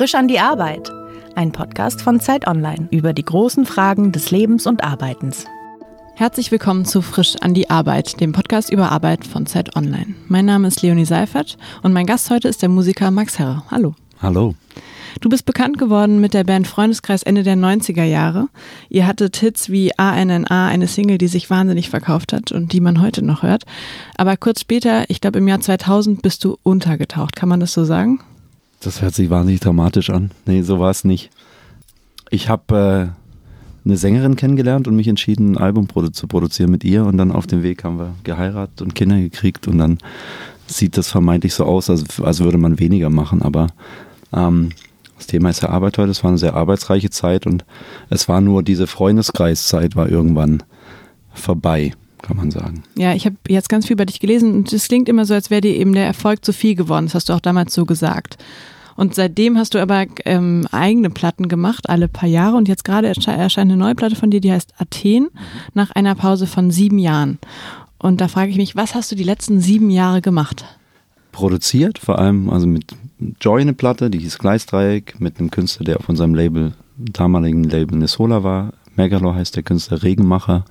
Frisch an die Arbeit. Ein Podcast von Zeit Online über die großen Fragen des Lebens und Arbeitens. Herzlich willkommen zu Frisch an die Arbeit, dem Podcast über Arbeit von Zeit Online. Mein Name ist Leonie Seifert und mein Gast heute ist der Musiker Max Herre. Hallo. Hallo. Du bist bekannt geworden mit der Band Freundeskreis Ende der 90er Jahre. Ihr hattet Hits wie ANNA, eine Single, die sich wahnsinnig verkauft hat und die man heute noch hört. Aber kurz später, ich glaube im Jahr 2000, bist du untergetaucht. Kann man das so sagen? Das hört sich wahnsinnig dramatisch an. Nee, so war es nicht. Ich habe äh, eine Sängerin kennengelernt und mich entschieden, ein Album produ zu produzieren mit ihr. Und dann auf dem Weg haben wir geheiratet und Kinder gekriegt. Und dann sieht das vermeintlich so aus, als, als würde man weniger machen. Aber ähm, das Thema ist ja Arbeit heute. Es war eine sehr arbeitsreiche Zeit. Und es war nur diese Freundeskreiszeit war irgendwann vorbei kann man sagen. Ja, ich habe jetzt ganz viel über dich gelesen und es klingt immer so, als wäre dir eben der Erfolg zu viel geworden. Das hast du auch damals so gesagt. Und seitdem hast du aber ähm, eigene Platten gemacht, alle paar Jahre. Und jetzt gerade ersche erscheint eine neue Platte von dir, die heißt Athen, nach einer Pause von sieben Jahren. Und da frage ich mich, was hast du die letzten sieben Jahre gemacht? Produziert, vor allem also mit Joy eine Platte, die hieß Gleisdreieck, mit einem Künstler, der auf unserem Label, damaligen Label Nesola war. Megalo heißt der Künstler, Regenmacher.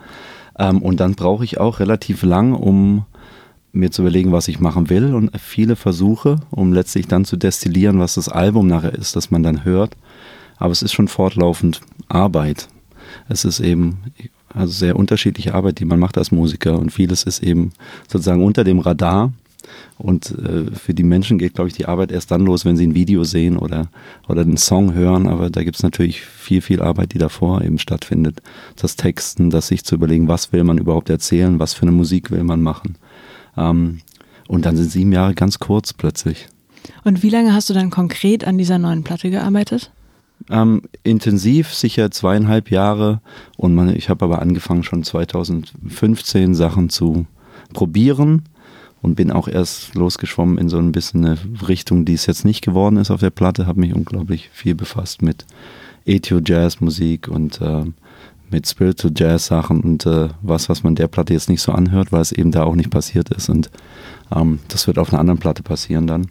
Ähm, und dann brauche ich auch relativ lang, um mir zu überlegen, was ich machen will und viele Versuche, um letztlich dann zu destillieren, was das Album nachher ist, das man dann hört. Aber es ist schon fortlaufend Arbeit. Es ist eben also sehr unterschiedliche Arbeit, die man macht als Musiker und vieles ist eben sozusagen unter dem Radar. Und äh, für die Menschen geht, glaube ich, die Arbeit erst dann los, wenn sie ein Video sehen oder, oder einen Song hören. Aber da gibt es natürlich viel, viel Arbeit, die davor eben stattfindet. Das Texten, das sich zu überlegen, was will man überhaupt erzählen, was für eine Musik will man machen. Ähm, und dann sind sieben Jahre ganz kurz plötzlich. Und wie lange hast du dann konkret an dieser neuen Platte gearbeitet? Ähm, intensiv, sicher zweieinhalb Jahre. Und man, ich habe aber angefangen schon 2015 Sachen zu probieren und bin auch erst losgeschwommen in so ein bisschen eine Richtung, die es jetzt nicht geworden ist auf der Platte. Habe mich unglaublich viel befasst mit Ethio-Jazz-Musik und äh, mit Spiritual Jazz Sachen und äh, was, was man der Platte jetzt nicht so anhört, weil es eben da auch nicht passiert ist. Und ähm, das wird auf einer anderen Platte passieren dann.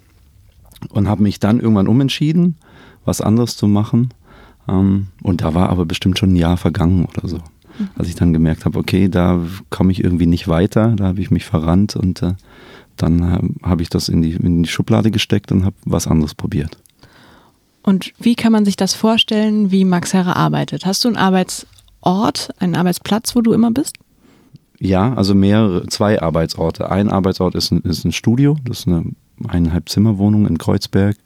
Und habe mich dann irgendwann umentschieden, was anderes zu machen. Ähm, und da war aber bestimmt schon ein Jahr vergangen oder so. Als ich dann gemerkt habe, okay, da komme ich irgendwie nicht weiter, da habe ich mich verrannt und äh, dann äh, habe ich das in die, in die Schublade gesteckt und habe was anderes probiert. Und wie kann man sich das vorstellen, wie Max Herre arbeitet? Hast du einen Arbeits Ort, einen Arbeitsplatz, wo du immer bist? Ja, also mehrere, zwei Arbeitsorte. Ein Arbeitsort ist ein, ist ein Studio, das ist eine eineinhalb Zimmerwohnung in Kreuzberg.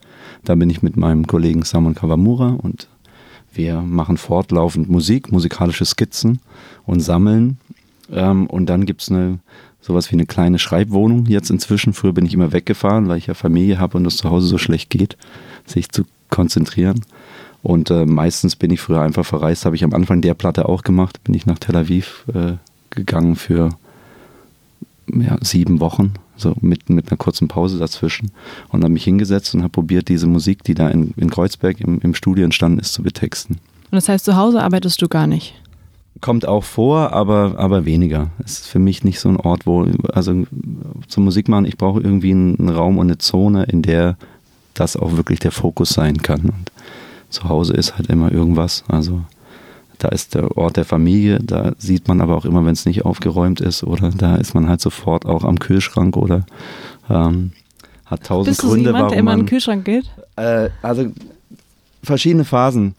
Da bin ich mit meinem Kollegen Saman Kawamura und wir machen fortlaufend Musik, musikalische Skizzen und sammeln. Ähm, und dann gibt es eine, sowas wie eine kleine Schreibwohnung jetzt inzwischen. Früher bin ich immer weggefahren, weil ich ja Familie habe und es zu Hause so schlecht geht, sich zu konzentrieren. Und äh, meistens bin ich früher einfach verreist, habe ich am Anfang der Platte auch gemacht, bin ich nach Tel Aviv äh, gegangen für ja, sieben Wochen, so mit, mit einer kurzen Pause dazwischen und habe mich hingesetzt und habe probiert, diese Musik, die da in, in Kreuzberg im, im Studio entstanden ist, zu betexten. Und das heißt, zu Hause arbeitest du gar nicht? Kommt auch vor, aber, aber weniger. Es ist für mich nicht so ein Ort, wo, also zum Musik machen, ich brauche irgendwie einen, Raum und eine Zone, in der das auch wirklich der Fokus sein kann. Und zu Hause ist halt immer irgendwas. Also da ist der Ort der Familie, da sieht man aber auch immer, wenn es nicht aufgeräumt ist oder da ist man halt sofort auch am Kühlschrank oder ähm, hat tausend Bist Gründe, jemand, warum der immer man, an den Kühlschrank geht? Äh, also verschiedene Phasen.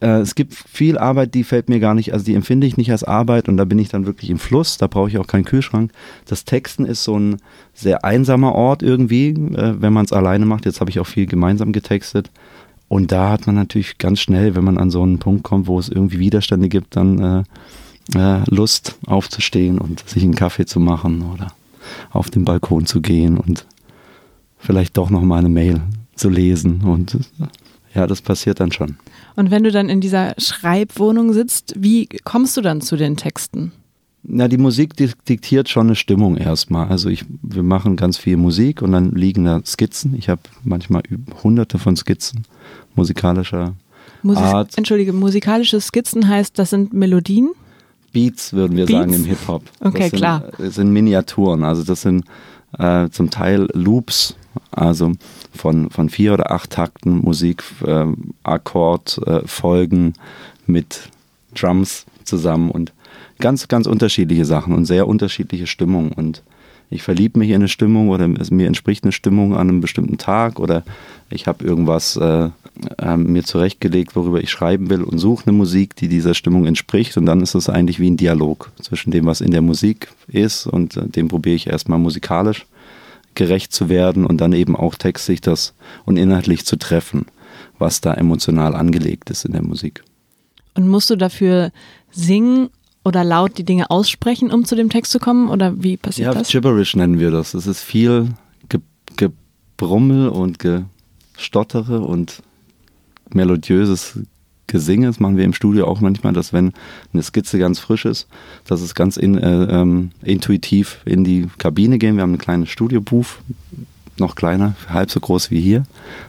Äh, es gibt viel Arbeit, die fällt mir gar nicht, also die empfinde ich nicht als Arbeit und da bin ich dann wirklich im Fluss, da brauche ich auch keinen Kühlschrank. Das Texten ist so ein sehr einsamer Ort irgendwie, äh, wenn man es alleine macht. Jetzt habe ich auch viel gemeinsam getextet. Und da hat man natürlich ganz schnell, wenn man an so einen Punkt kommt, wo es irgendwie Widerstände gibt, dann äh, äh, Lust aufzustehen und sich einen Kaffee zu machen oder auf den Balkon zu gehen und vielleicht doch noch mal eine Mail zu lesen. Und ja, das passiert dann schon. Und wenn du dann in dieser Schreibwohnung sitzt, wie kommst du dann zu den Texten? Na, die Musik diktiert schon eine Stimmung erstmal. Also ich, wir machen ganz viel Musik und dann liegen da Skizzen. Ich habe manchmal hunderte von Skizzen musikalischer Musis Art. Entschuldige, musikalische Skizzen heißt, das sind Melodien? Beats würden wir Beats? sagen im Hip-Hop. Okay, das klar. das sind Miniaturen, also das sind äh, zum Teil Loops Also von, von vier oder acht Takten Musik, äh, Akkordfolgen äh, mit Drums zusammen und ganz, ganz unterschiedliche Sachen und sehr unterschiedliche Stimmungen. Und ich verliebe mich in eine Stimmung oder mir entspricht eine Stimmung an einem bestimmten Tag oder ich habe irgendwas äh, äh, mir zurechtgelegt, worüber ich schreiben will und suche eine Musik, die dieser Stimmung entspricht und dann ist es eigentlich wie ein Dialog zwischen dem, was in der Musik ist und äh, dem probiere ich erstmal musikalisch gerecht zu werden und dann eben auch textlich das und inhaltlich zu treffen, was da emotional angelegt ist in der Musik. Und musst du dafür singen oder laut die Dinge aussprechen, um zu dem Text zu kommen? Oder wie passiert ja, das? Ja, Gibberish nennen wir das. Es ist viel Ge Gebrummel und Gestottere und melodiöses Gesinge. Das machen wir im Studio auch manchmal, dass wenn eine Skizze ganz frisch ist, dass es ganz in, äh, ähm, intuitiv in die Kabine gehen. Wir haben ein kleines Studio-Booth, noch kleiner, halb so groß wie hier.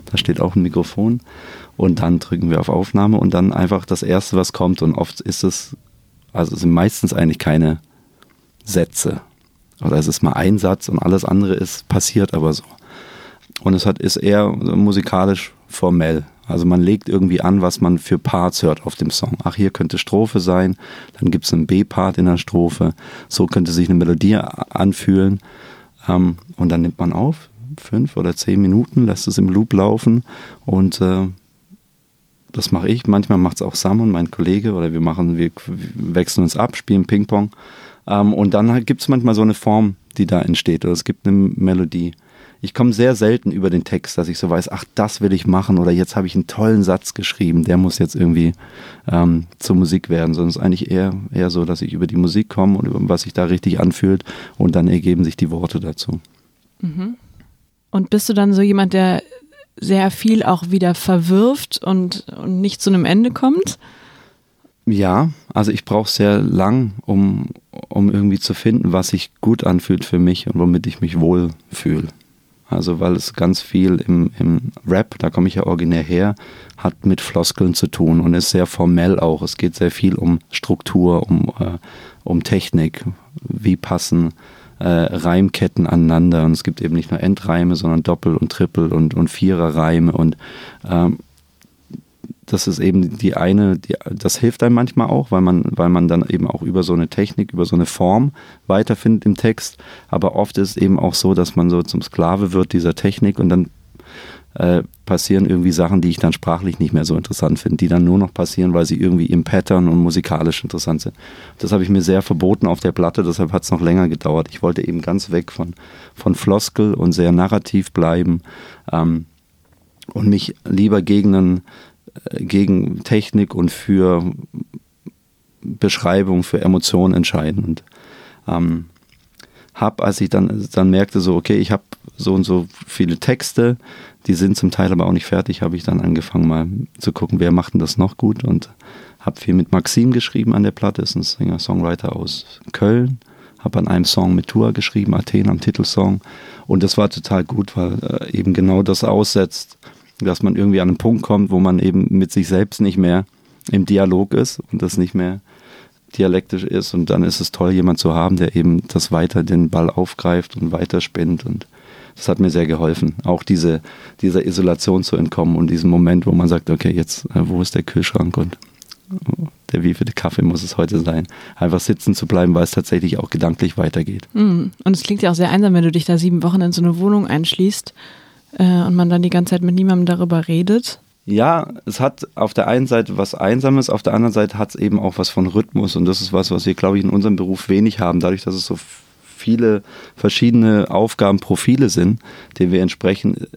Da steht auch ein Mikrofon. Und dann drücken wir auf Aufnahme und dann einfach das Erste, was kommt. Und oft ist es also es sind meistens eigentlich keine Sätze. Oder es ist mal ein Satz und alles andere ist passiert aber so. Und es hat, ist eher musikalisch formell. Also man legt irgendwie an, was man für Parts hört auf dem Song. Ach, hier könnte Strophe sein, dann gibt es einen B-Part in der Strophe. So könnte sich eine Melodie anfühlen. Ähm, und dann nimmt man auf, fünf oder zehn Minuten, lässt es im Loop laufen und äh, das mache ich. Manchmal macht es auch Sam und mein Kollege oder wir machen, wir wechseln uns ab, spielen Ping-Pong. Ähm, und dann halt gibt es manchmal so eine Form, die da entsteht oder es gibt eine Melodie. Ich komme sehr selten über den Text, dass ich so weiß, ach, das will ich machen oder jetzt habe ich einen tollen Satz geschrieben, der muss jetzt irgendwie ähm, zur Musik werden, sondern es ist eigentlich eher, eher so, dass ich über die Musik komme und über was sich da richtig anfühlt und dann ergeben sich die Worte dazu. Mhm. Und bist du dann so jemand, der sehr viel auch wieder verwirft und, und nicht zu einem Ende kommt? Ja, also ich brauche sehr lang, um, um irgendwie zu finden, was sich gut anfühlt für mich und womit ich mich wohl fühle. Also weil es ganz viel im, im Rap, da komme ich ja originär her, hat mit Floskeln zu tun und ist sehr formell auch. Es geht sehr viel um Struktur, um, äh, um Technik, wie passen äh, Reimketten aneinander. Und es gibt eben nicht nur Endreime, sondern Doppel- und Trippel- und, und Viererreime. Und ähm, das ist eben die eine, die, das hilft einem manchmal auch, weil man, weil man dann eben auch über so eine Technik, über so eine Form weiterfindet im Text. Aber oft ist es eben auch so, dass man so zum Sklave wird dieser Technik und dann äh, passieren irgendwie Sachen, die ich dann sprachlich nicht mehr so interessant finde, die dann nur noch passieren, weil sie irgendwie im Pattern und musikalisch interessant sind. Das habe ich mir sehr verboten auf der Platte, deshalb hat es noch länger gedauert. Ich wollte eben ganz weg von, von Floskel und sehr narrativ bleiben ähm, und mich lieber gegen, einen, äh, gegen Technik und für Beschreibung, für Emotionen entscheiden. Und ähm, habe, als ich dann, dann merkte, so, okay, ich habe so und so viele Texte, die sind zum Teil aber auch nicht fertig, habe ich dann angefangen mal zu gucken, wer macht denn das noch gut und habe viel mit Maxim geschrieben an der Platte, ist ein Singer-Songwriter aus Köln, habe an einem Song mit Tour geschrieben, Athen am Titelsong. Und das war total gut, weil äh, eben genau das aussetzt, dass man irgendwie an einen Punkt kommt, wo man eben mit sich selbst nicht mehr im Dialog ist und das nicht mehr dialektisch ist. Und dann ist es toll, jemand zu haben, der eben das weiter den Ball aufgreift und weiterspinnt und das hat mir sehr geholfen, auch diese, dieser Isolation zu entkommen und diesen Moment, wo man sagt, okay, jetzt, äh, wo ist der Kühlschrank und der wievielte Kaffee muss es heute sein? Einfach sitzen zu bleiben, weil es tatsächlich auch gedanklich weitergeht. Mm. Und es klingt ja auch sehr einsam, wenn du dich da sieben Wochen in so eine Wohnung einschließt äh, und man dann die ganze Zeit mit niemandem darüber redet. Ja, es hat auf der einen Seite was Einsames, auf der anderen Seite hat es eben auch was von Rhythmus und das ist was, was wir, glaube ich, in unserem Beruf wenig haben, dadurch, dass es so viele verschiedene Aufgabenprofile sind, denen wir entsprechen,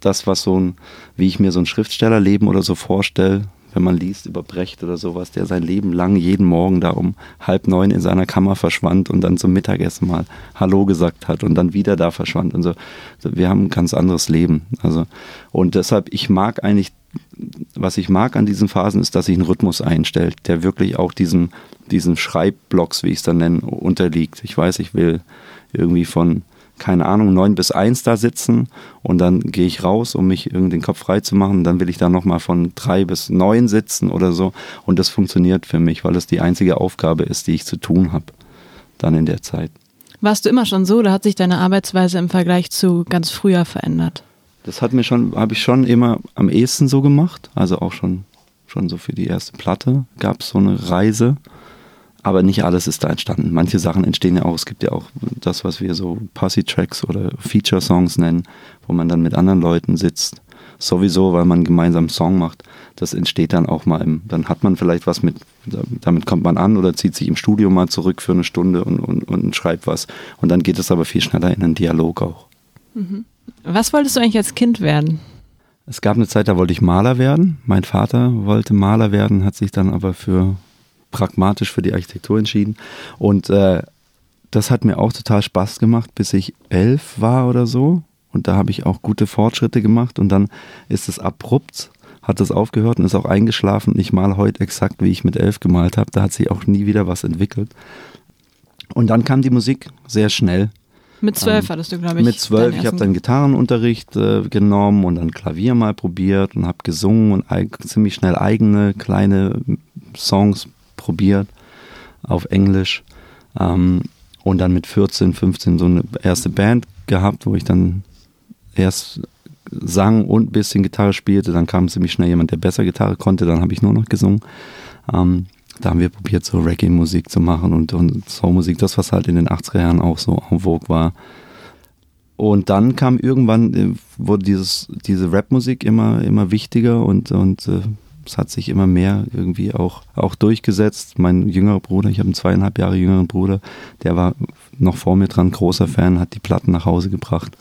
das, was so ein, wie ich mir so ein Schriftstellerleben oder so vorstelle, wenn man liest über Brecht oder sowas, der sein Leben lang jeden Morgen da um halb neun in seiner Kammer verschwand und dann zum Mittagessen mal Hallo gesagt hat und dann wieder da verschwand und so. Wir haben ein ganz anderes Leben. Also, und deshalb, ich mag eigentlich, was ich mag an diesen Phasen ist, dass sich ein Rhythmus einstellt, der wirklich auch diesem, diesen Schreibblocks, wie ich es dann nenne, unterliegt. Ich weiß, ich will irgendwie von keine Ahnung, neun bis eins da sitzen und dann gehe ich raus, um mich irgendwie den Kopf frei zu machen. Dann will ich da nochmal von drei bis neun sitzen oder so. Und das funktioniert für mich, weil es die einzige Aufgabe ist, die ich zu tun habe, dann in der Zeit. Warst du immer schon so oder hat sich deine Arbeitsweise im Vergleich zu ganz früher verändert? Das hat mir schon, habe ich schon immer am ehesten so gemacht. Also auch schon, schon so für die erste Platte gab es so eine Reise. Aber nicht alles ist da entstanden. Manche Sachen entstehen ja auch. Es gibt ja auch das, was wir so Posse-Tracks oder Feature-Songs nennen, wo man dann mit anderen Leuten sitzt. Sowieso, weil man einen gemeinsamen Song macht. Das entsteht dann auch mal im, dann hat man vielleicht was mit, damit kommt man an oder zieht sich im Studio mal zurück für eine Stunde und, und, und schreibt was. Und dann geht es aber viel schneller in einen Dialog auch. Mhm. Was wolltest du eigentlich als Kind werden? Es gab eine Zeit, da wollte ich Maler werden. Mein Vater wollte Maler werden, hat sich dann aber für pragmatisch für die Architektur entschieden. Und äh, das hat mir auch total Spaß gemacht, bis ich elf war oder so. Und da habe ich auch gute Fortschritte gemacht. Und dann ist es abrupt, hat es aufgehört und ist auch eingeschlafen. Ich male heute exakt, wie ich mit elf gemalt habe. Da hat sich auch nie wieder was entwickelt. Und dann kam die Musik sehr schnell. Mit zwölf ähm, hattest du, glaube ich. Mit zwölf. Ich habe dann Gitarrenunterricht äh, genommen und dann Klavier mal probiert und habe gesungen und ziemlich schnell eigene kleine Songs probiert auf Englisch. Ähm, und dann mit 14, 15 so eine erste Band gehabt, wo ich dann erst sang und ein bisschen Gitarre spielte. Dann kam ziemlich schnell jemand, der besser Gitarre konnte. Dann habe ich nur noch gesungen. Ähm, da haben wir probiert, so Reggae-Musik zu machen und, und Soul-Musik, das, was halt in den 80er Jahren auch so en vogue war. Und dann kam irgendwann, äh, wurde dieses, diese Rap-Musik immer, immer wichtiger und, und äh, es hat sich immer mehr irgendwie auch, auch durchgesetzt. Mein jüngerer Bruder, ich habe einen zweieinhalb Jahre jüngeren Bruder, der war noch vor mir dran, großer Fan, hat die Platten nach Hause gebracht.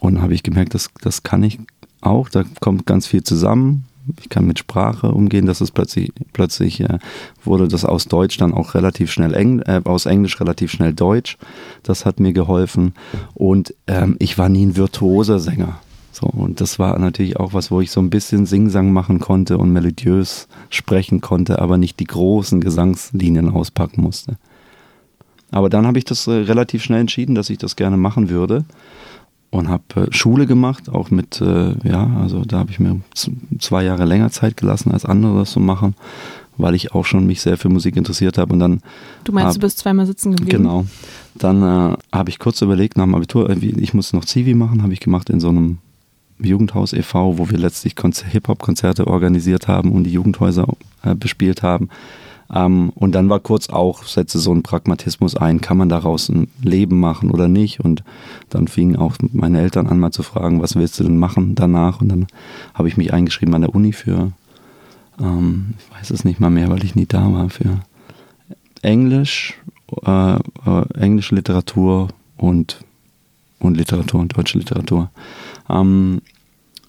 Und habe ich gemerkt, das, das kann ich auch, da kommt ganz viel zusammen. Ich kann mit Sprache umgehen, das ist plötzlich, plötzlich äh, wurde das aus Deutsch dann auch relativ schnell, Engl äh, aus Englisch relativ schnell Deutsch. Das hat mir geholfen. Und ähm, ich war nie ein virtuoser Sänger. So, und das war natürlich auch was, wo ich so ein bisschen Singsang machen konnte und melodiös sprechen konnte, aber nicht die großen Gesangslinien auspacken musste. Aber dann habe ich das äh, relativ schnell entschieden, dass ich das gerne machen würde und habe äh, Schule gemacht, auch mit, äh, ja, also da habe ich mir zwei Jahre länger Zeit gelassen, als andere das zu machen, weil ich auch schon mich sehr für Musik interessiert habe und dann. Du meinst, hab, du bist zweimal sitzen geblieben? Genau. Dann äh, habe ich kurz überlegt nach dem Abitur, ich muss noch Zivi machen, habe ich gemacht in so einem Jugendhaus e.V., wo wir letztlich Hip-Hop-Konzerte organisiert haben und die Jugendhäuser äh, bespielt haben. Ähm, und dann war kurz auch, setze so ein Pragmatismus ein, kann man daraus ein Leben machen oder nicht? Und dann fingen auch meine Eltern an, mal zu fragen, was willst du denn machen danach? Und dann habe ich mich eingeschrieben an der Uni für, ähm, ich weiß es nicht mal mehr, weil ich nie da war, für Englisch, äh, äh, englische Literatur und, und Literatur und deutsche Literatur. Ähm,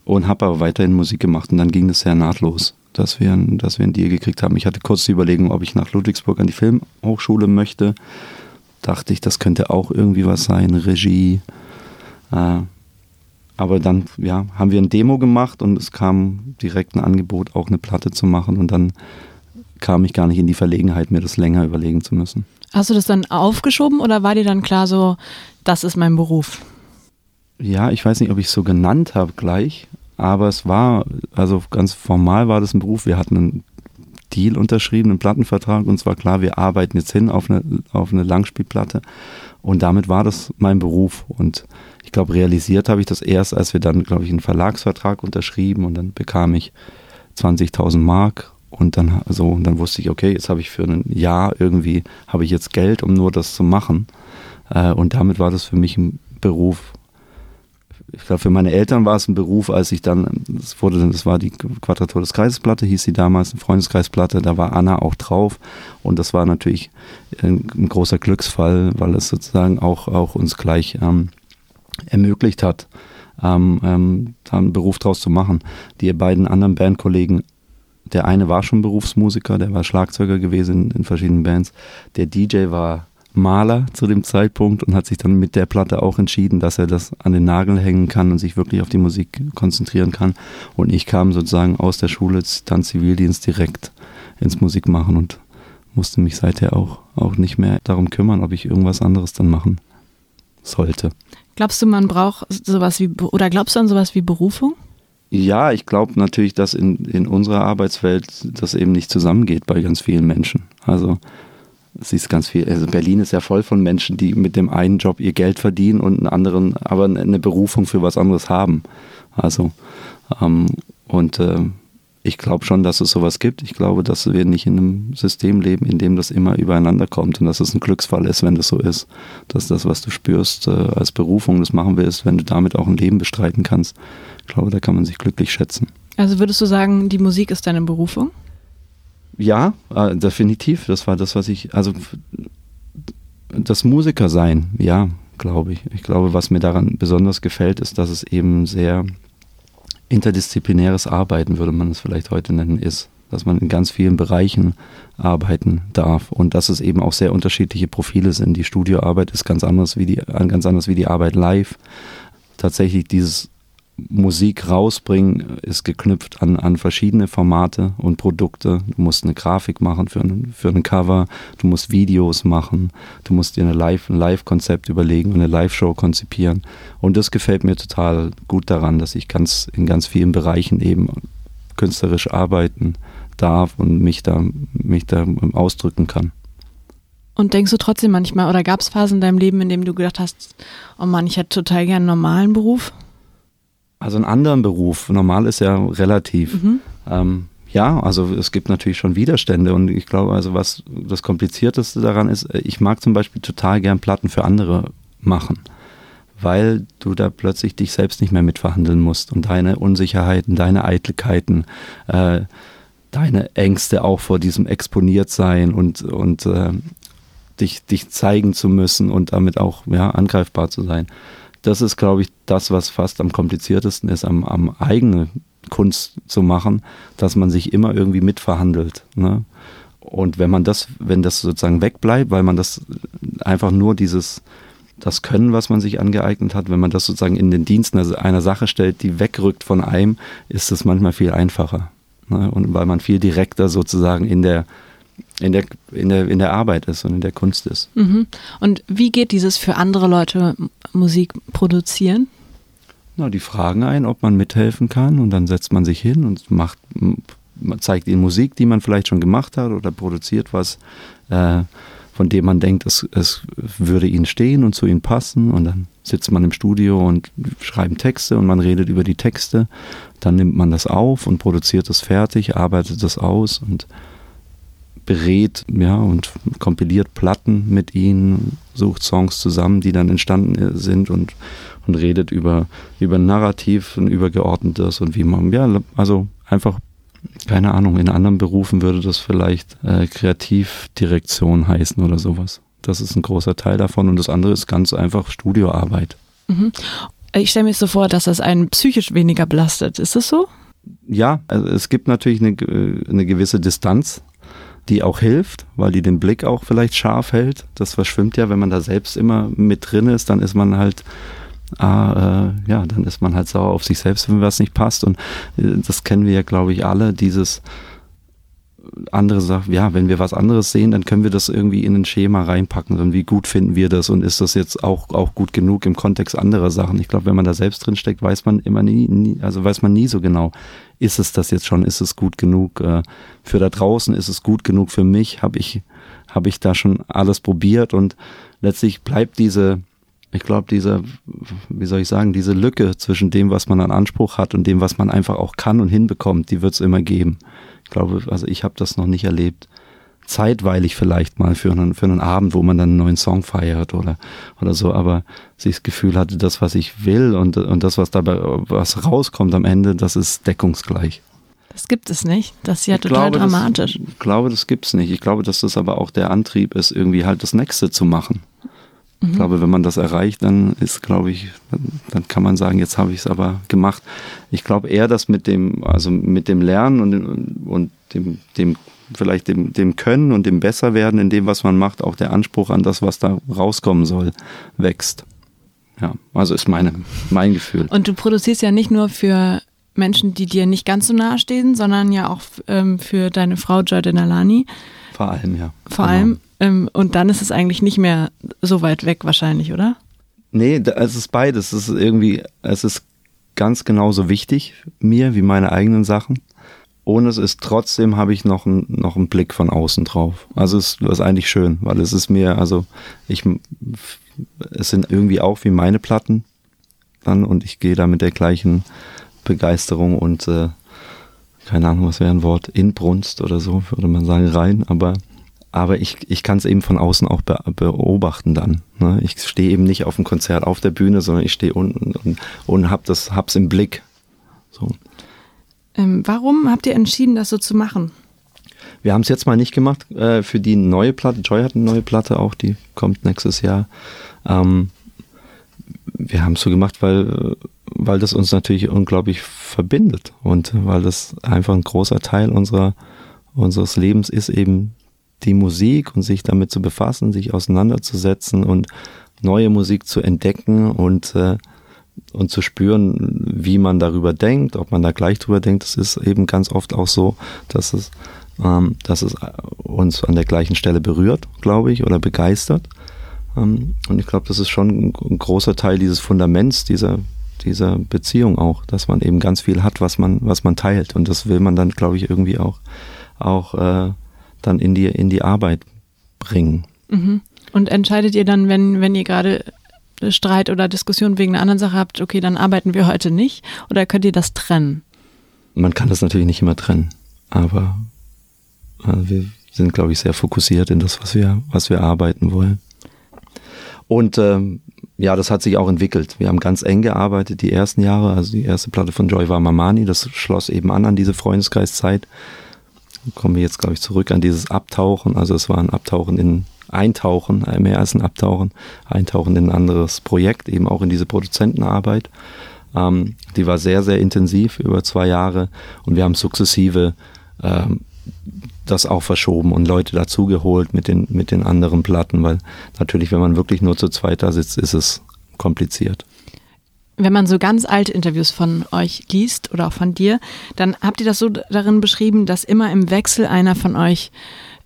und habe aber weiterhin Musik gemacht und dann ging es sehr nahtlos, dass wir, dass wir einen Deal gekriegt haben. Ich hatte kurz die Überlegung, ob ich nach Ludwigsburg an die Filmhochschule möchte. Dachte ich, das könnte auch irgendwie was sein, Regie. Äh, aber dann ja, haben wir ein Demo gemacht und es kam direkt ein Angebot, auch eine Platte zu machen und dann kam ich gar nicht in die Verlegenheit, mir das länger überlegen zu müssen. Hast du das dann aufgeschoben oder war dir dann klar so, das ist mein Beruf? Ja, ich weiß nicht, ob ich es so genannt habe gleich, aber es war, also ganz formal war das ein Beruf. Wir hatten einen Deal unterschrieben, einen Plattenvertrag und zwar klar, wir arbeiten jetzt hin auf eine, auf eine Langspielplatte. Und damit war das mein Beruf. Und ich glaube, realisiert habe ich das erst, als wir dann, glaube ich, einen Verlagsvertrag unterschrieben und dann bekam ich 20.000 Mark. Und dann so und dann wusste ich, okay, jetzt habe ich für ein Jahr irgendwie habe ich jetzt Geld, um nur das zu machen. Äh, und damit war das für mich ein Beruf ich glaube, für meine Eltern war es ein Beruf, als ich dann, das wurde das war die Quadratur des Kreises Platte, hieß sie damals, eine Freundeskreisplatte, da war Anna auch drauf und das war natürlich ein, ein großer Glücksfall, weil es sozusagen auch, auch uns gleich ähm, ermöglicht hat, ähm, ähm, da einen Beruf draus zu machen. Die beiden anderen Bandkollegen der eine war schon Berufsmusiker, der war Schlagzeuger gewesen in, in verschiedenen Bands. Der DJ war Maler zu dem Zeitpunkt und hat sich dann mit der Platte auch entschieden, dass er das an den Nagel hängen kann und sich wirklich auf die Musik konzentrieren kann. Und ich kam sozusagen aus der Schule, dann Zivildienst direkt ins Musikmachen und musste mich seither auch, auch nicht mehr darum kümmern, ob ich irgendwas anderes dann machen sollte. Glaubst du, man braucht sowas wie, oder glaubst du an sowas wie Berufung? Ja, ich glaube natürlich, dass in, in unserer Arbeitswelt das eben nicht zusammengeht bei ganz vielen Menschen. Also siehst ganz viel. Also Berlin ist ja voll von Menschen, die mit dem einen Job ihr Geld verdienen und einen anderen, aber eine Berufung für was anderes haben. Also ähm, und äh, ich glaube schon, dass es sowas gibt. Ich glaube, dass wir nicht in einem System leben, in dem das immer übereinander kommt und dass es ein Glücksfall ist, wenn das so ist. Dass das, was du spürst äh, als Berufung, das machen willst, wenn du damit auch ein Leben bestreiten kannst. Ich glaube, da kann man sich glücklich schätzen. Also würdest du sagen, die Musik ist deine Berufung? Ja, äh, definitiv. Das war das, was ich, also das Musiker sein, ja, glaube ich. Ich glaube, was mir daran besonders gefällt, ist, dass es eben sehr interdisziplinäres Arbeiten, würde man es vielleicht heute nennen, ist. Dass man in ganz vielen Bereichen arbeiten darf und dass es eben auch sehr unterschiedliche Profile sind. Die Studioarbeit ist ganz anders wie die, ganz anders wie die Arbeit live. Tatsächlich dieses Musik rausbringen ist geknüpft an, an verschiedene Formate und Produkte. Du musst eine Grafik machen für ein, für ein Cover, du musst Videos machen, du musst dir eine Live, ein Live-Konzept überlegen und eine Live-Show konzipieren. Und das gefällt mir total gut daran, dass ich ganz in ganz vielen Bereichen eben künstlerisch arbeiten darf und mich da, mich da ausdrücken kann. Und denkst du trotzdem manchmal, oder gab es Phasen in deinem Leben, in dem du gedacht hast, oh Mann, ich hätte total gern einen normalen Beruf? Also einen anderen Beruf, normal ist ja relativ. Mhm. Ähm, ja, also es gibt natürlich schon Widerstände und ich glaube, also was das Komplizierteste daran ist, äh, ich mag zum Beispiel total gern Platten für andere machen, weil du da plötzlich dich selbst nicht mehr mitverhandeln musst und deine Unsicherheiten, deine Eitelkeiten, äh, deine Ängste auch vor diesem Exponiertsein und, und äh, dich, dich zeigen zu müssen und damit auch ja, angreifbar zu sein das ist, glaube ich, das, was fast am kompliziertesten ist, am, am eigene Kunst zu machen, dass man sich immer irgendwie mitverhandelt. Ne? Und wenn man das, wenn das sozusagen wegbleibt, weil man das einfach nur dieses, das Können, was man sich angeeignet hat, wenn man das sozusagen in den Dienst einer Sache stellt, die wegrückt von einem, ist es manchmal viel einfacher. Ne? Und weil man viel direkter sozusagen in der in der, in, der, in der Arbeit ist und in der Kunst ist. Mhm. Und wie geht dieses für andere Leute Musik produzieren? Na, die fragen ein, ob man mithelfen kann und dann setzt man sich hin und macht, zeigt ihnen Musik, die man vielleicht schon gemacht hat oder produziert was, äh, von dem man denkt, es, es würde ihnen stehen und zu ihnen passen und dann sitzt man im Studio und schreibt Texte und man redet über die Texte, dann nimmt man das auf und produziert es fertig, arbeitet das aus und berät ja, und kompiliert Platten mit ihnen, sucht Songs zusammen, die dann entstanden sind und, und redet über, über Narrativ, ein übergeordnetes und wie man, ja, also einfach, keine Ahnung, in anderen Berufen würde das vielleicht äh, Kreativdirektion heißen oder sowas. Das ist ein großer Teil davon und das andere ist ganz einfach Studioarbeit. Mhm. Ich stelle mir so vor, dass das einen psychisch weniger belastet. Ist das so? Ja, also es gibt natürlich eine, eine gewisse Distanz die auch hilft, weil die den Blick auch vielleicht scharf hält. Das verschwimmt ja, wenn man da selbst immer mit drin ist, dann ist man halt, ah, äh, ja, dann ist man halt sauer auf sich selbst, wenn was nicht passt. Und äh, das kennen wir ja, glaube ich, alle, dieses andere Sachen, ja, wenn wir was anderes sehen, dann können wir das irgendwie in ein Schema reinpacken. Und wie gut finden wir das und ist das jetzt auch, auch gut genug im Kontext anderer Sachen? Ich glaube, wenn man da selbst drin steckt, weiß man immer nie, nie, also weiß man nie so genau, ist es das jetzt schon, ist es gut genug äh, für da draußen, ist es gut genug für mich, habe ich, habe ich da schon alles probiert und letztlich bleibt diese, ich glaube, diese, wie soll ich sagen, diese Lücke zwischen dem, was man an Anspruch hat und dem, was man einfach auch kann und hinbekommt, die wird es immer geben. Ich glaube, also ich habe das noch nicht erlebt zeitweilig vielleicht mal für einen, für einen Abend, wo man dann einen neuen Song feiert oder, oder so, aber sich das Gefühl hatte, das, was ich will und, und das, was dabei, was rauskommt am Ende, das ist deckungsgleich. Das gibt es nicht. Das ist ja ich total glaube, dramatisch. Das, ich glaube, das gibt es nicht. Ich glaube, dass das aber auch der Antrieb ist, irgendwie halt das Nächste zu machen. Mhm. Ich glaube, wenn man das erreicht, dann ist, glaube ich, dann kann man sagen, jetzt habe ich es aber gemacht. Ich glaube eher, dass mit dem, also mit dem Lernen und, und dem, dem vielleicht dem, dem Können und dem Besserwerden in dem, was man macht, auch der Anspruch an das, was da rauskommen soll, wächst. Ja, also ist meine, mein Gefühl. Und du produzierst ja nicht nur für Menschen, die dir nicht ganz so nahe stehen, sondern ja auch ähm, für deine Frau Joy Denalani. Vor allem, ja. Vor genau. allem. Ähm, und dann ist es eigentlich nicht mehr so weit weg wahrscheinlich, oder? Nee, es ist beides. Es ist irgendwie, es ist ganz genauso wichtig mir wie meine eigenen Sachen und es ist trotzdem habe ich noch, ein, noch einen Blick von außen drauf. Also es ist eigentlich schön, weil es ist mir, also ich, es sind irgendwie auch wie meine Platten dann und ich gehe da mit der gleichen Begeisterung und äh, keine Ahnung, was wäre ein Wort, Inbrunst oder so, würde man sagen, rein, aber aber ich, ich kann es eben von außen auch be beobachten dann. Ne? Ich stehe eben nicht auf dem Konzert auf der Bühne, sondern ich stehe unten und, und hab das, hab's im Blick. So. Ähm, warum habt ihr entschieden, das so zu machen? Wir haben es jetzt mal nicht gemacht äh, für die neue Platte. Joy hat eine neue Platte auch, die kommt nächstes Jahr. Ähm, wir haben es so gemacht, weil, weil das uns natürlich unglaublich verbindet und weil das einfach ein großer Teil unserer, unseres Lebens ist, eben die Musik und sich damit zu befassen, sich auseinanderzusetzen und neue Musik zu entdecken und, äh, und zu spüren, wie man darüber denkt, ob man da gleich drüber denkt. Es ist eben ganz oft auch so, dass es, ähm, dass es uns an der gleichen Stelle berührt, glaube ich, oder begeistert. Ähm, und ich glaube, das ist schon ein großer Teil dieses Fundaments dieser, dieser Beziehung auch, dass man eben ganz viel hat, was man, was man teilt. Und das will man dann, glaube ich, irgendwie auch, auch äh, dann in die, in die Arbeit bringen. Mhm. Und entscheidet ihr dann, wenn, wenn ihr gerade Streit oder Diskussion wegen einer anderen Sache habt, okay, dann arbeiten wir heute nicht? Oder könnt ihr das trennen? Man kann das natürlich nicht immer trennen, aber also wir sind, glaube ich, sehr fokussiert in das, was wir, was wir arbeiten wollen. Und ähm, ja, das hat sich auch entwickelt. Wir haben ganz eng gearbeitet die ersten Jahre. Also die erste Platte von Joy war Mamani. Das schloss eben an an diese Freundeskreiszeit. Kommen wir jetzt, glaube ich, zurück an dieses Abtauchen. Also es war ein Abtauchen in Eintauchen, äh, mehr als ein Abtauchen. Eintauchen in ein anderes Projekt, eben auch in diese Produzentenarbeit. Ähm, die war sehr, sehr intensiv über zwei Jahre. Und wir haben sukzessive ähm, das auch verschoben und Leute dazugeholt mit den, mit den anderen Platten, weil natürlich, wenn man wirklich nur zu zweit da sitzt, ist es kompliziert. Wenn man so ganz alte Interviews von euch liest oder auch von dir, dann habt ihr das so darin beschrieben, dass immer im Wechsel einer von euch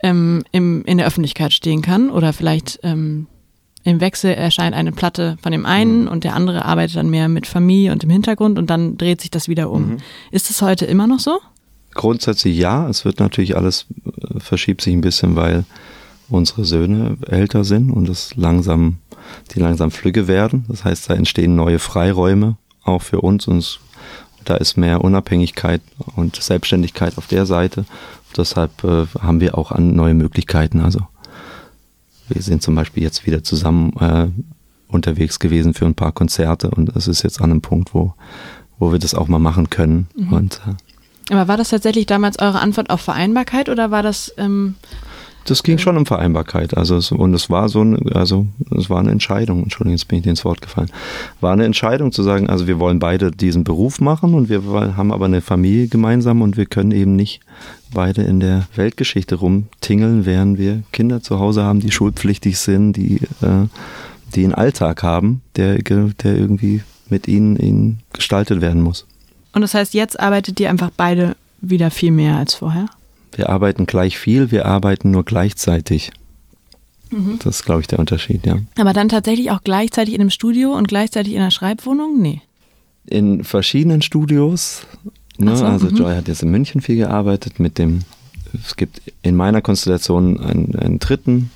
ähm, im, in der Öffentlichkeit stehen kann oder vielleicht ähm, im Wechsel erscheint eine Platte von dem einen mhm. und der andere arbeitet dann mehr mit Familie und im Hintergrund und dann dreht sich das wieder um. Mhm. Ist es heute immer noch so? Grundsätzlich ja. Es wird natürlich alles, äh, verschiebt sich ein bisschen, weil unsere Söhne älter sind und es langsam, die langsam flügge werden. Das heißt, da entstehen neue Freiräume auch für uns und da ist mehr Unabhängigkeit und Selbstständigkeit auf der Seite. Deshalb äh, haben wir auch an neue Möglichkeiten. Also wir sind zum Beispiel jetzt wieder zusammen äh, unterwegs gewesen für ein paar Konzerte und es ist jetzt an einem Punkt, wo, wo wir das auch mal machen können. Mhm. Und äh, aber war das tatsächlich damals eure Antwort auf Vereinbarkeit oder war das? Ähm, das ging schon um Vereinbarkeit. Also es, und es war so ein, also es war eine Entscheidung. Entschuldigung, jetzt bin ich dir ins Wort gefallen. War eine Entscheidung zu sagen, also wir wollen beide diesen Beruf machen und wir haben aber eine Familie gemeinsam und wir können eben nicht beide in der Weltgeschichte rumtingeln, während wir Kinder zu Hause haben, die schulpflichtig sind, die äh, die einen Alltag haben, der der irgendwie mit ihnen, ihnen gestaltet werden muss. Und das heißt, jetzt arbeitet ihr einfach beide wieder viel mehr als vorher? Wir arbeiten gleich viel, wir arbeiten nur gleichzeitig. Mhm. Das ist, glaube ich, der Unterschied, ja. Aber dann tatsächlich auch gleichzeitig in einem Studio und gleichzeitig in einer Schreibwohnung? Nee. In verschiedenen Studios. Ne? So, also mhm. Joy hat jetzt in München viel gearbeitet mit dem, es gibt in meiner Konstellation einen, einen dritten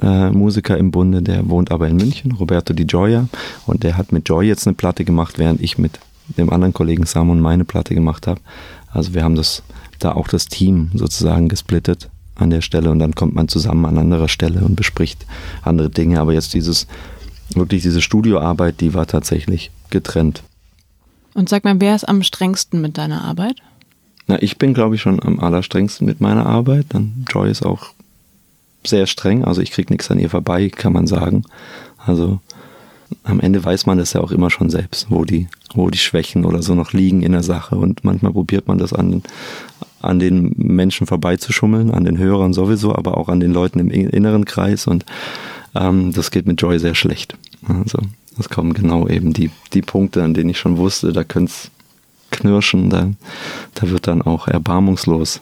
äh, Musiker im Bunde, der wohnt aber in München, Roberto Di Gioia. Und der hat mit Joy jetzt eine Platte gemacht, während ich mit dem anderen Kollegen Samon meine Platte gemacht habe. Also wir haben das da auch das Team sozusagen gesplittet an der Stelle und dann kommt man zusammen an anderer Stelle und bespricht andere Dinge. Aber jetzt dieses, wirklich diese Studioarbeit, die war tatsächlich getrennt. Und sag mal, wer ist am strengsten mit deiner Arbeit? Na, ich bin, glaube ich, schon am allerstrengsten mit meiner Arbeit. Dann Joy ist auch sehr streng, also ich kriege nichts an ihr vorbei, kann man sagen. Also am Ende weiß man das ja auch immer schon selbst, wo die, wo die Schwächen oder so noch liegen in der Sache. Und manchmal probiert man das an, an den Menschen vorbeizuschummeln, an den Hörern sowieso, aber auch an den Leuten im inneren Kreis. Und ähm, das geht mit Joy sehr schlecht. Also es kommen genau eben die, die Punkte, an denen ich schon wusste, da könnte es knirschen, da, da wird dann auch erbarmungslos,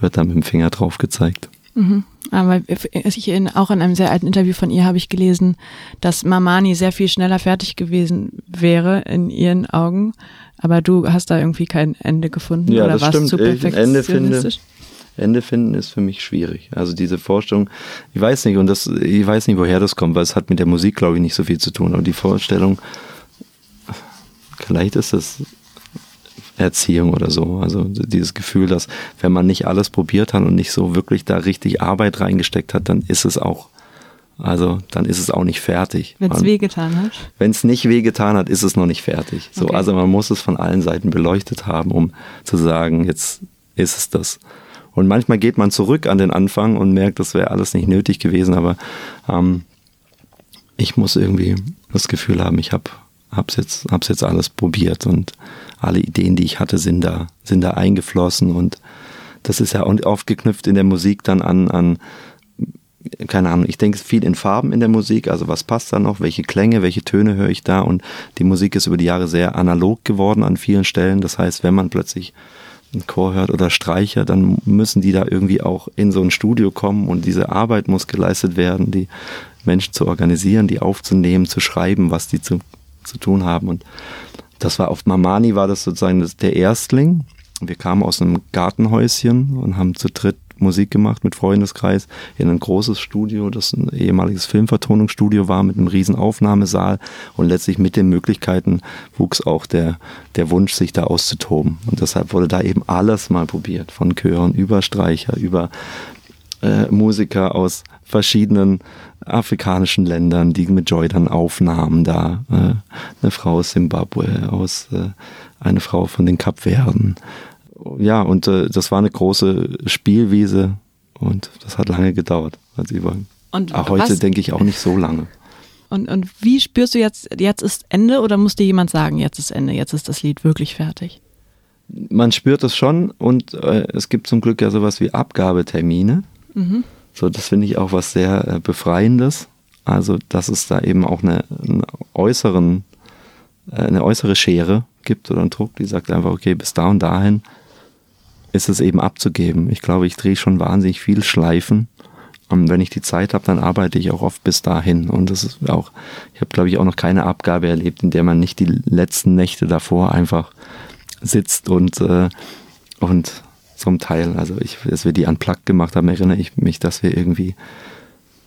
wird dann mit dem Finger drauf gezeigt. Mhm. Aber ich in, auch in einem sehr alten Interview von ihr habe ich gelesen, dass Mamani sehr viel schneller fertig gewesen wäre in ihren Augen. Aber du hast da irgendwie kein Ende gefunden Ja, oder das warst stimmt. zu finde- perfektionistisch? Ende finden ist für mich schwierig. Also diese Vorstellung, ich weiß nicht, und das, ich weiß nicht, woher das kommt, weil es hat mit der Musik, glaube ich, nicht so viel zu tun. Aber die Vorstellung, vielleicht ist es Erziehung oder so. Also dieses Gefühl, dass wenn man nicht alles probiert hat und nicht so wirklich da richtig Arbeit reingesteckt hat, dann ist es auch, also dann ist es auch nicht fertig. Wenn es wehgetan hat. wenn es nicht wehgetan hat, ist es noch nicht fertig. So, Okay. Also man muss es von allen Seiten beleuchtet haben, um zu sagen, jetzt ist es das. Und manchmal geht man zurück an den Anfang und merkt, das wäre alles nicht nötig gewesen, aber ähm, ich muss irgendwie das Gefühl haben, ich habe hab's jetzt, hab's jetzt alles probiert und alle Ideen, die ich hatte, sind da, sind da eingeflossen und das ist ja oft geknüpft in der Musik dann an, an keine Ahnung, ich denke viel in Farben in der Musik, also was passt da noch, welche Klänge, welche Töne höre ich da und die Musik ist über die Jahre sehr analog geworden an vielen Stellen. Das heißt, wenn man plötzlich einen Chor hört oder Streicher, dann müssen die da irgendwie auch in so ein Studio kommen und diese Arbeit muss geleistet werden, die Menschen zu organisieren, die aufzunehmen, zu schreiben, was die zu, zu tun haben. Und das war auf Mamani war das sozusagen der Erstling. Wir kamen aus einem Gartenhäuschen und haben zu dritt Musik gemacht mit Freundeskreis in ein großes Studio, das ein ehemaliges Filmvertonungsstudio war mit einem riesen Aufnahmesaal und letztlich mit den Möglichkeiten wuchs auch der, der Wunsch, sich da auszutoben. Und deshalb wurde da eben alles mal probiert, von Chören über Streicher, über äh, Musiker aus verschiedenen afrikanischen Ländern, die mit Joy dann aufnahmen, da äh, eine Frau aus Simbabwe, aus äh, eine Frau von den Kapverden. Ja, und äh, das war eine große Spielwiese und das hat lange gedauert. Also über, Und Ach, heute denke ich auch nicht so lange. Und, und wie spürst du jetzt, jetzt ist Ende oder muss dir jemand sagen, jetzt ist Ende, jetzt ist das Lied wirklich fertig? Man spürt es schon und äh, es gibt zum Glück ja sowas wie Abgabetermine. So, das finde ich auch was sehr äh, Befreiendes. Also, dass es da eben auch eine, einen äußeren, äh, eine äußere Schere gibt oder einen Druck, die sagt einfach, okay, bis da und dahin ist es eben abzugeben. Ich glaube, ich drehe schon wahnsinnig viel Schleifen. Und wenn ich die Zeit habe, dann arbeite ich auch oft bis dahin. Und das ist auch, ich habe, glaube ich, auch noch keine Abgabe erlebt, in der man nicht die letzten Nächte davor einfach sitzt und, äh, und zum Teil, also ich, als wir die Unplugged gemacht haben, erinnere ich mich, dass wir irgendwie,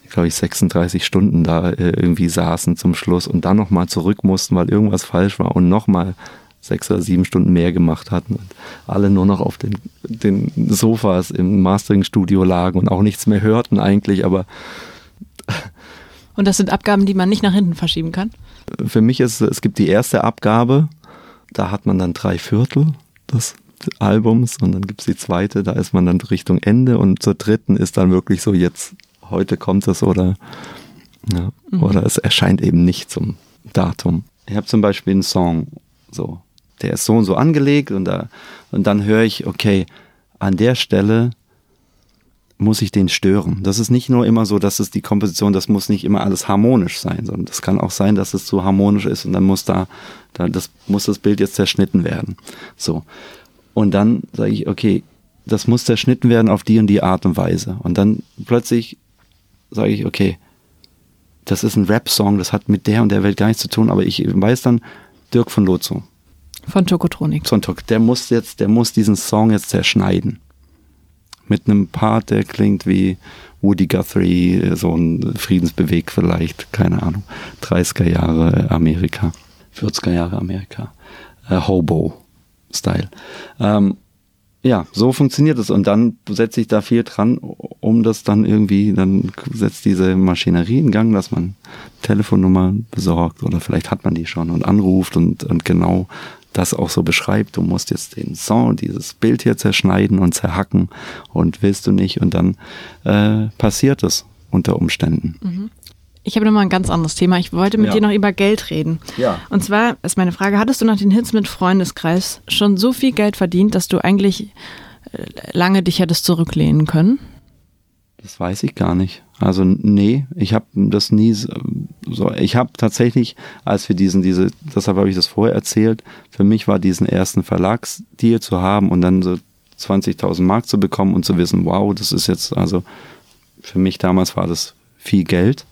glaube ich, 36 Stunden da äh, irgendwie saßen zum Schluss und dann nochmal zurück mussten, weil irgendwas falsch war und nochmal sechs oder sieben Stunden mehr gemacht hatten und alle nur noch auf den, den Sofas im Mastering-Studio lagen und auch nichts mehr hörten eigentlich, aber Und das sind Abgaben, die man nicht nach hinten verschieben kann? für mich ist es gibt die erste Abgabe, da hat man dann drei Viertel des Albums und dann gibt es die zweite, da ist man dann Richtung Ende und zur dritten ist dann wirklich so jetzt, heute kommt es oder, ja, oder es erscheint eben nicht zum Datum. Ich habe zum Beispiel einen Song, so, der ist so und so angelegt und, da, und dann höre ich, okay, an der Stelle muss ich den stören. Das ist nicht nur immer so, dass es die Komposition, das muss nicht immer alles harmonisch sein, sondern das kann auch sein, dass es zu harmonisch ist und dann muss da, da das muss das Bild jetzt zerschnitten werden. So. Und dann sage ich, okay, das muss zerschnitten werden auf die und die Art und Weise. Und dann plötzlich sage ich, okay, das ist ein Rap-Song, das hat mit der und der Welt gar nichts zu tun, aber ich weiß dann, Dirk von Lozo, Von Tokotronik. Sonntag, der muss jetzt, der muss diesen Song jetzt zerschneiden. Mit einem Part, der klingt wie Woody Guthrie, so ein Friedensbeweg vielleicht, keine Ahnung. 30er Jahre Amerika, 40er Jahre Amerika. Äh, Hobo-Style. Ähm, ja, so funktioniert es. Und dann setze ich da viel dran, um das dann irgendwie, dann setzt diese Maschinerie in Gang, dass man Telefonnummer besorgt oder vielleicht hat man die schon und anruft und, und genau das auch so beschreibt. Du musst jetzt den Song, dieses Bild hier zerschneiden und zerhacken und willst du nicht und dann äh, passiert es unter Umständen. Ich habe noch mal ein ganz anderes Thema. Ich wollte mit Ja. dir noch über Geld reden. Ja. Und zwar ist meine Frage, hattest du nach den Hits mit Freundeskreis schon so viel Geld verdient, dass du eigentlich äh, lange dich hättest zurücklehnen können? Das weiß ich gar nicht. Also nee, ich habe das nie so. so- Ich habe tatsächlich, als wir diesen, diese, deshalb habe ich das vorher erzählt, für mich war diesen ersten Verlagsdeal zu haben und dann so 20.000 Mark zu bekommen und zu wissen, wow, das ist jetzt also für mich damals war das viel Geld.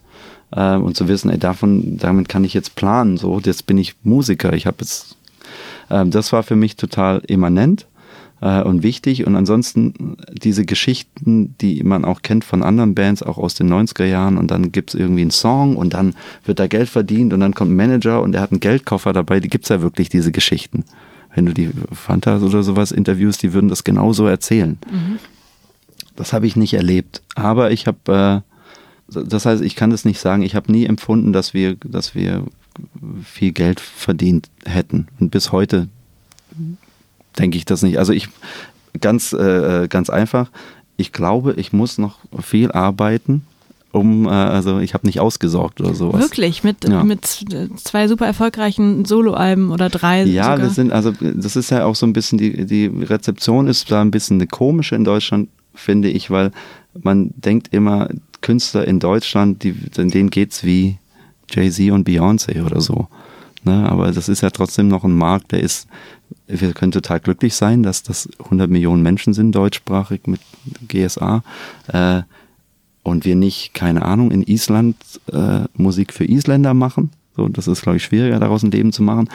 Äh, und zu wissen, ey, davon, damit kann ich jetzt planen. So, jetzt bin ich Musiker. Ich habe jetzt, äh, das war für mich total immanent äh, und wichtig. Und ansonsten diese Geschichten, die man auch kennt von anderen Bands, auch aus den 90er Jahren. Und dann gibt's irgendwie einen Song und dann wird da Geld verdient und dann kommt ein Manager und er hat einen Geldkoffer dabei. Die gibt's ja wirklich, diese Geschichten. Wenn du die Fantas oder sowas interviewst, die würden das genauso erzählen. Mhm. Das habe ich nicht erlebt. Aber ich habe, äh, das heißt, ich kann das nicht sagen. Ich habe nie empfunden, dass wir, dass wir viel Geld verdient hätten. Und bis heute denke ich das nicht. Also ich ganz äh, ganz einfach. Ich glaube, ich muss noch viel arbeiten, um, äh, also ich habe nicht ausgesorgt oder sowas. Wirklich? Mit, ja. mit zwei super erfolgreichen Soloalben oder drei? Ja, sogar? wir sind, also das ist ja auch so ein bisschen, die, die Rezeption ist da ein bisschen eine komische in Deutschland, finde ich, weil man denkt immer, Künstler in Deutschland, die, denen geht's wie Jay-Z und Beyoncé oder so. Ne? Aber das ist ja trotzdem noch ein Markt, der ist, wir können total glücklich sein, dass das 100 Millionen Menschen sind, deutschsprachig mit GSA. Äh, und wir nicht, keine Ahnung, in Island äh, Musik für Isländer machen. So, das ist, glaube ich, schwieriger, daraus ein Leben zu machen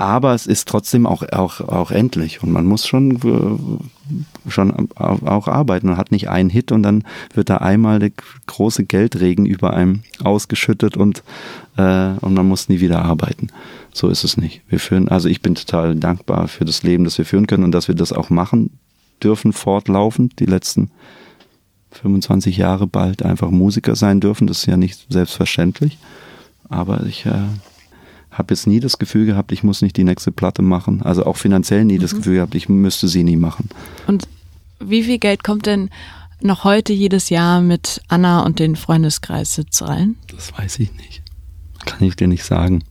aber es ist trotzdem auch, auch, auch endlich und man muss schon, äh, schon auch arbeiten. Man hat nicht einen Hit und dann wird da einmal der große Geldregen über einem ausgeschüttet und, äh, und man muss nie wieder arbeiten. So ist es nicht. Wir führen, also ich bin total dankbar für das Leben, das wir führen können und dass wir das auch machen dürfen, fortlaufend, die letzten 25 Jahre bald einfach Musiker sein dürfen. Das ist ja nicht selbstverständlich. Aber ich äh, habe jetzt nie das Gefühl gehabt, ich muss nicht die nächste Platte machen. Also auch finanziell nie mhm. das Gefühl gehabt, ich müsste sie nie machen. Und wie viel Geld kommt denn noch heute jedes Jahr mit Anna und den Freundeskreis Sitz rein? Das weiß ich nicht. Kann ich dir nicht sagen.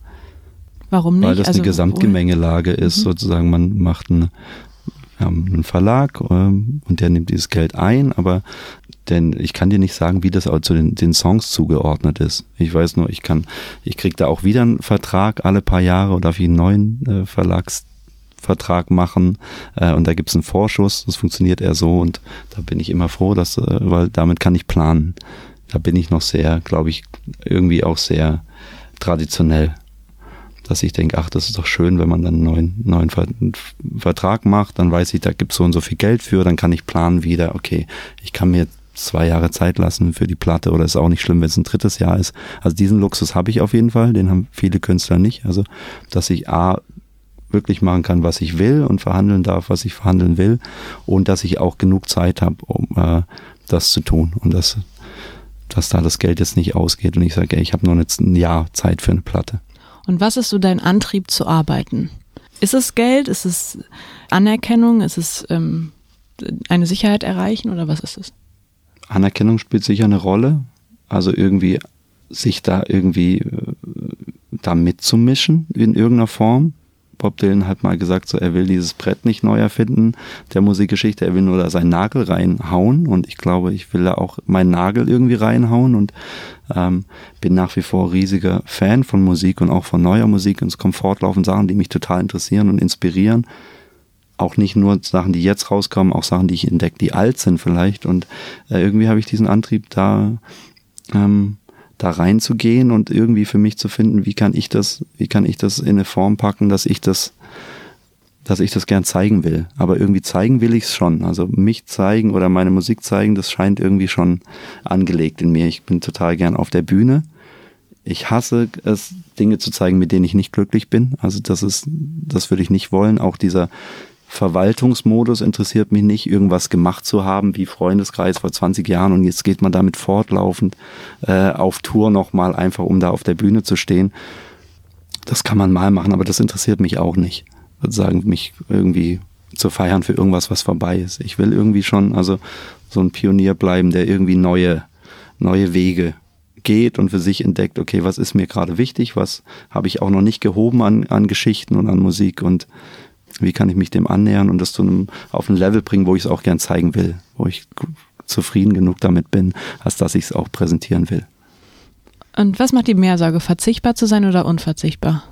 Warum nicht? Weil das also, eine Gesamtgemengelage ist, mhm. sozusagen. Man macht eine, wir haben einen Verlag ähm, und der nimmt dieses Geld ein, aber denn ich kann dir nicht sagen, wie das auch zu den, den Songs zugeordnet ist. Ich weiß nur, ich kann, ich krieg da auch wieder einen Vertrag alle paar Jahre oder wie einen neuen äh, Verlagsvertrag machen äh, und da gibt's einen Vorschuss. Das funktioniert eher so und da bin ich immer froh, dass, äh, weil damit kann ich planen. Da bin ich noch sehr, glaube ich, irgendwie auch sehr traditionell dass ich denke, ach, das ist doch schön, wenn man dann einen neuen, neuen Vertrag macht, dann weiß ich, da gibt es so und so viel Geld für, dann kann ich planen wieder, okay, ich kann mir zwei Jahre Zeit lassen für die Platte oder ist auch nicht schlimm, wenn es ein drittes Jahr ist. Also diesen Luxus habe ich auf jeden Fall, den haben viele Künstler nicht. Also, dass ich A, wirklich machen kann, was ich will und verhandeln darf, was ich verhandeln will und dass ich auch genug Zeit habe, um äh, das zu tun und dass, dass da das Geld jetzt nicht ausgeht und ich sage, ich habe nur jetzt ein Jahr Zeit für eine Platte. Und was ist so dein Antrieb zu arbeiten? Ist es Geld? Ist es Anerkennung? Ist es ähm, eine Sicherheit erreichen oder was ist es? Anerkennung spielt sicher eine Rolle. Also irgendwie sich da irgendwie äh, da mitzumischen in irgendeiner Form. Bob Dylan hat mal gesagt, so er will dieses Brett nicht neu erfinden, der Musikgeschichte, er will nur da seinen Nagel reinhauen und ich glaube, ich will da auch meinen Nagel irgendwie reinhauen und ähm, bin nach wie vor riesiger Fan von Musik und auch von neuer Musik und es kommen fortlaufend Sachen, die mich total interessieren und inspirieren. Auch nicht nur Sachen, die jetzt rauskommen, auch Sachen, die ich entdecke, die alt sind vielleicht und äh, irgendwie habe ich diesen Antrieb da ähm, da reinzugehen und irgendwie für mich zu finden, wie kann ich das, wie kann ich das in eine Form packen, dass ich das, dass ich das gern zeigen will. Aber irgendwie zeigen will ich es schon. Also mich zeigen oder meine Musik zeigen, das scheint irgendwie schon angelegt in mir. Ich bin total gern auf der Bühne. Ich hasse es, Dinge zu zeigen, mit denen ich nicht glücklich bin. Also das ist, das würde ich nicht wollen. Auch dieser, Verwaltungsmodus interessiert mich nicht, irgendwas gemacht zu haben wie Freundeskreis vor 20 Jahren und jetzt geht man damit fortlaufend äh, auf Tour nochmal, einfach um da auf der Bühne zu stehen. Das kann man mal machen, aber das interessiert mich auch nicht. Ich würde sagen, mich irgendwie zu feiern für irgendwas, was vorbei ist. Ich will irgendwie schon, also so ein Pionier bleiben, der irgendwie neue, neue Wege geht und für sich entdeckt, okay, was ist mir gerade wichtig, was habe ich auch noch nicht gehoben an, an Geschichten und an Musik und wie kann ich mich dem annähern und das zu einem, auf ein Level bringen, wo ich es auch gern zeigen will, wo ich zufrieden genug damit bin, als dass ich es auch präsentieren will. Und was macht die Mehrsorge? Verzichtbar zu sein oder unverzichtbar?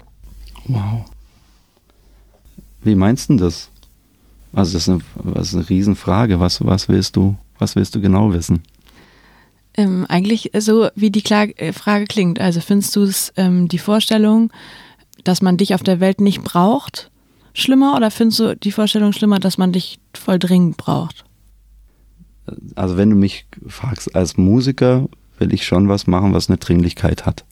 Wow. Wie meinst du das? Also das ist eine, das ist eine Riesenfrage. Was, was willst du, was willst du genau wissen? Ähm, eigentlich so, wie die Kla äh, Frage klingt. Also findest du es ähm, die Vorstellung, dass man dich auf der Welt nicht braucht, schlimmer oder findest du die Vorstellung schlimmer, dass man dich voll dringend braucht? Also wenn du mich fragst, als Musiker will ich schon was machen, was eine Dringlichkeit hat.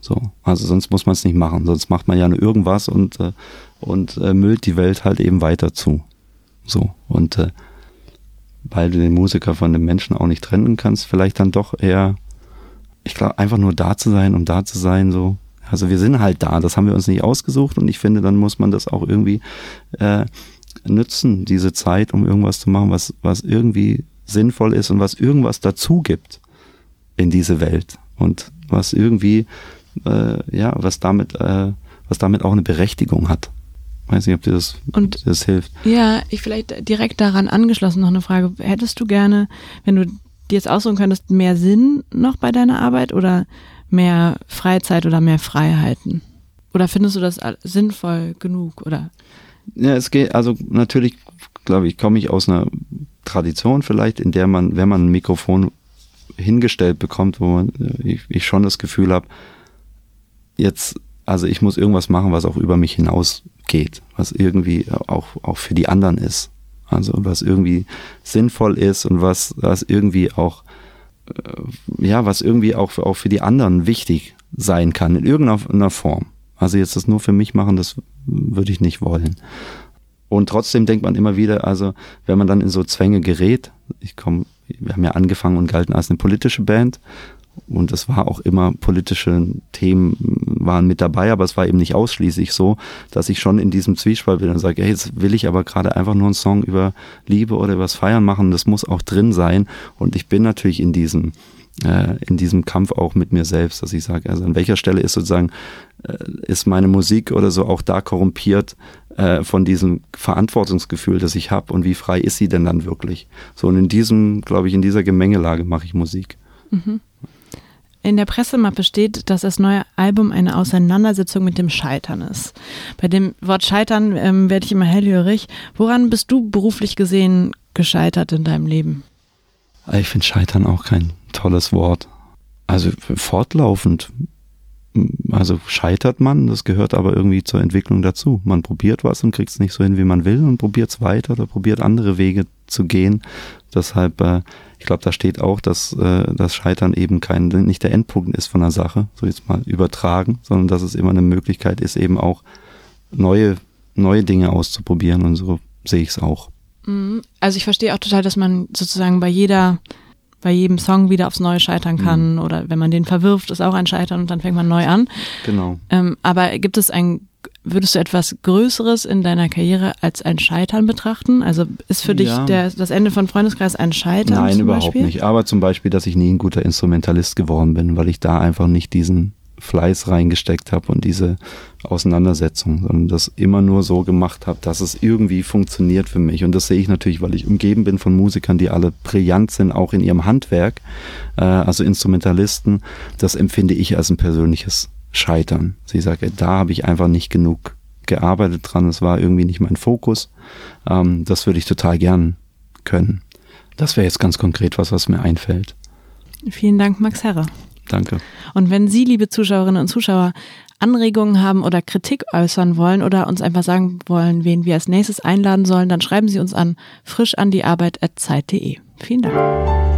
So, also sonst muss man es nicht machen, sonst macht man ja nur irgendwas und äh, und äh, müllt die Welt halt eben weiter zu. So und äh, weil du den Musiker von dem Menschen auch nicht trennen kannst, vielleicht dann doch eher, ich glaube, einfach nur da zu sein, um da zu sein, so. Also wir sind halt da, das haben wir uns nicht ausgesucht und ich finde, dann muss man das auch irgendwie äh, nützen, diese Zeit, um irgendwas zu machen, was, was irgendwie sinnvoll ist und was irgendwas dazu gibt in diese Welt und was irgendwie, äh, ja, was damit, äh, was damit auch eine Berechtigung hat. Weiß nicht, ob dir das, Und- das hilft. Ja, ich vielleicht direkt daran angeschlossen noch eine Frage. Hättest du gerne, wenn du dir jetzt aussuchen könntest, mehr Sinn noch bei deiner Arbeit oder mehr Freizeit oder mehr Freiheiten? Oder findest du das sinnvoll genug? Oder Ja, es geht, also natürlich, glaube ich, komme ich aus einer Tradition vielleicht, in der man, wenn man ein Mikrofon hingestellt bekommt, wo man, äh, ich, ich schon das Gefühl habe, jetzt, also ich muss irgendwas machen, was auch über mich hinausgeht, was irgendwie auch, auch für die anderen ist. Also was irgendwie sinnvoll ist und was, was irgendwie auch, ja, was irgendwie auch, auch für die anderen wichtig sein kann, in irgendeiner Form. Also jetzt das nur für mich machen, das würde ich nicht wollen. Und trotzdem denkt man immer wieder, also wenn man dann in so Zwänge gerät, ich komme, wir haben ja angefangen und galten als eine politische Band und es war auch immer politische Themen waren mit dabei, aber es war eben nicht ausschließlich so, dass ich schon in diesem Zwiespalt bin und sage, hey, jetzt will ich aber gerade einfach nur einen Song über Liebe oder übers Feiern machen, das muss auch drin sein und ich bin natürlich in diesem äh, in diesem Kampf auch mit mir selbst, dass ich sage, also an welcher Stelle ist sozusagen, äh, ist meine Musik oder so auch da korrumpiert äh, von diesem Verantwortungsgefühl, das ich habe und wie frei ist sie denn dann wirklich? So und in diesem, glaube ich, in dieser Gemengelage mache ich Musik. In der Pressemappe steht, dass das neue Album eine Auseinandersetzung mit dem Scheitern ist. Bei dem Wort Scheitern ähm, werde ich immer hellhörig. Woran bist du beruflich gesehen gescheitert in deinem Leben? Ich finde Scheitern auch kein tolles Wort. Also fortlaufend. Also scheitert man, das gehört aber irgendwie zur Entwicklung dazu. Man probiert was und kriegt es nicht so hin, wie man will und probiert es weiter oder probiert andere Wege zu gehen. Deshalb, äh, ich glaube, da steht auch, dass äh, das Scheitern eben kein, nicht der Endpunkt ist von einer Sache, so jetzt mal übertragen, sondern dass es immer eine Möglichkeit ist, eben auch neue, neue Dinge auszuprobieren und so sehe ich es auch. Mhm. Also ich verstehe auch total, dass man sozusagen bei jeder, bei jedem Song wieder aufs Neue scheitern kann oder wenn man den verwirft, ist auch ein Scheitern und dann fängt man neu an. Genau. Ähm, aber gibt es ein, würdest du etwas Größeres in deiner Karriere als ein Scheitern betrachten? Also ist für dich Ja. der, das Ende von Freundeskreis ein Scheitern? Nein, überhaupt Beispiel? nicht. Aber zum Beispiel, dass ich nie ein guter Instrumentalist geworden bin, weil ich da einfach nicht diesen Fleiß reingesteckt habe und diese Auseinandersetzung, sondern das immer nur so gemacht habe, dass es irgendwie funktioniert für mich. Und das sehe ich natürlich, weil ich umgeben bin von Musikern, die alle brillant sind, auch in ihrem Handwerk, äh, also Instrumentalisten. Das empfinde ich als ein persönliches Scheitern. Sie sagt, da habe ich einfach nicht genug gearbeitet dran, es war irgendwie nicht mein Fokus. Ähm, das würde ich total gern können. Das wäre jetzt ganz konkret was, was mir einfällt. Vielen Dank, Max Herre. Danke. Und wenn Sie, liebe Zuschauerinnen und Zuschauer, Anregungen haben oder Kritik äußern wollen oder uns einfach sagen wollen, wen wir als nächstes einladen sollen, dann schreiben Sie uns an frischandiarbeit.zeit.de. Vielen Dank.